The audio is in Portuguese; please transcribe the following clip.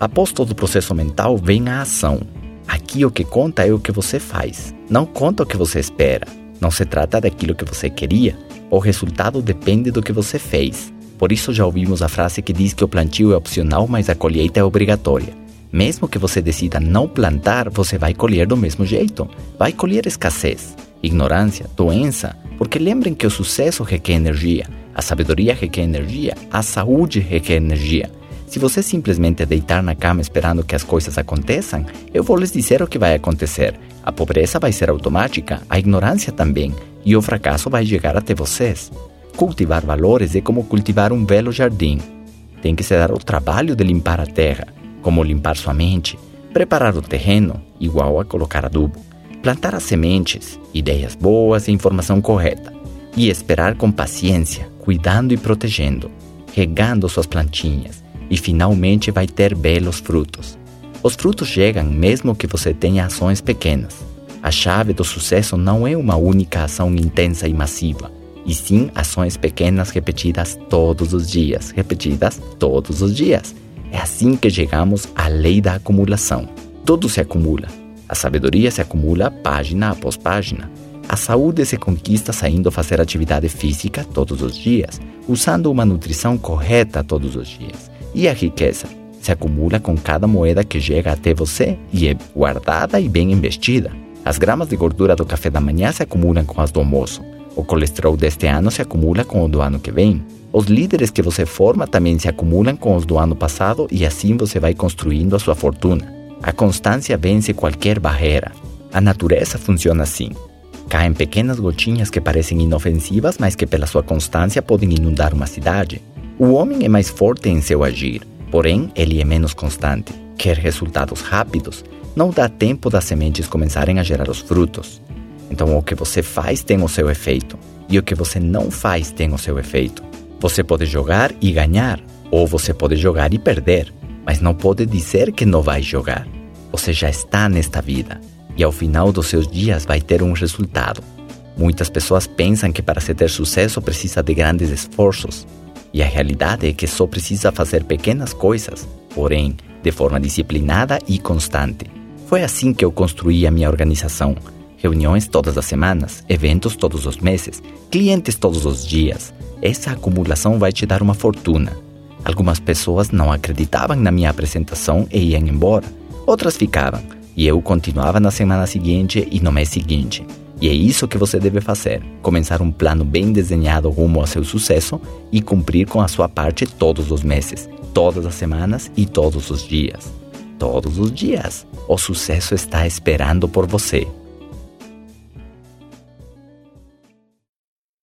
Após todo o processo mental, vem a ação. Aqui o que conta é o que você faz, não conta o que você espera. Não se trata daquilo que você queria, o resultado depende do que você fez. Por isso já ouvimos a frase que diz que o plantio é opcional, mas a colheita é obrigatória. Mesmo que você decida não plantar, você vai colher do mesmo jeito. Vai colher escassez, ignorância, doença, porque lembrem que o sucesso requer energia, a sabedoria requer energia, a saúde requer energia. Se você simplesmente deitar na cama esperando que as coisas aconteçam, eu vou lhes dizer o que vai acontecer. A pobreza vai ser automática, a ignorância também, e o fracasso vai chegar até vocês. Cultivar valores é como cultivar um belo jardim. Tem que se dar o trabalho de limpar a terra, como limpar sua mente, preparar o terreno, igual a colocar adubo, plantar as sementes, ideias boas e informação correta, e esperar com paciência, cuidando e protegendo, regando suas plantinhas, e finalmente vai ter belos frutos. Os frutos chegam mesmo que você tenha ações pequenas. A chave do sucesso não é uma única ação intensa e massiva e sim ações pequenas repetidas todos os dias, repetidas todos os dias. É assim que chegamos à lei da acumulação. Tudo se acumula. A sabedoria se acumula página após página. A saúde se conquista saindo fazer atividade física todos os dias, usando uma nutrição correta todos os dias. E a riqueza se acumula com cada moeda que chega até você e é guardada e bem investida. As gramas de gordura do café da manhã se acumulam com as do almoço. O colesterol deste ano se acumula com o do ano que vem. Os líderes que você forma também se acumulam com os do ano passado e assim você vai construindo a sua fortuna. A constância vence qualquer barreira. A natureza funciona assim. Caem pequenas gotinhas que parecem inofensivas, mas que pela sua constância podem inundar uma cidade. O homem é mais forte em seu agir, porém ele é menos constante. Quer resultados rápidos, não dá tempo das sementes começarem a gerar os frutos. Então, o que você faz tem o seu efeito, e o que você não faz tem o seu efeito. Você pode jogar e ganhar, ou você pode jogar e perder, mas não pode dizer que não vai jogar. Você já está nesta vida, e ao final dos seus dias vai ter um resultado. Muitas pessoas pensam que para se ter sucesso precisa de grandes esforços, e a realidade é que só precisa fazer pequenas coisas, porém, de forma disciplinada e constante. Foi assim que eu construí a minha organização Reuniões todas as semanas, eventos todos os meses, clientes todos os dias. Essa acumulação vai te dar uma fortuna. Algumas pessoas não acreditavam na minha apresentação e iam embora. Outras ficavam. E eu continuava na semana seguinte e no mês seguinte. E é isso que você deve fazer: começar um plano bem desenhado rumo ao seu sucesso e cumprir com a sua parte todos os meses, todas as semanas e todos os dias. Todos os dias. O sucesso está esperando por você.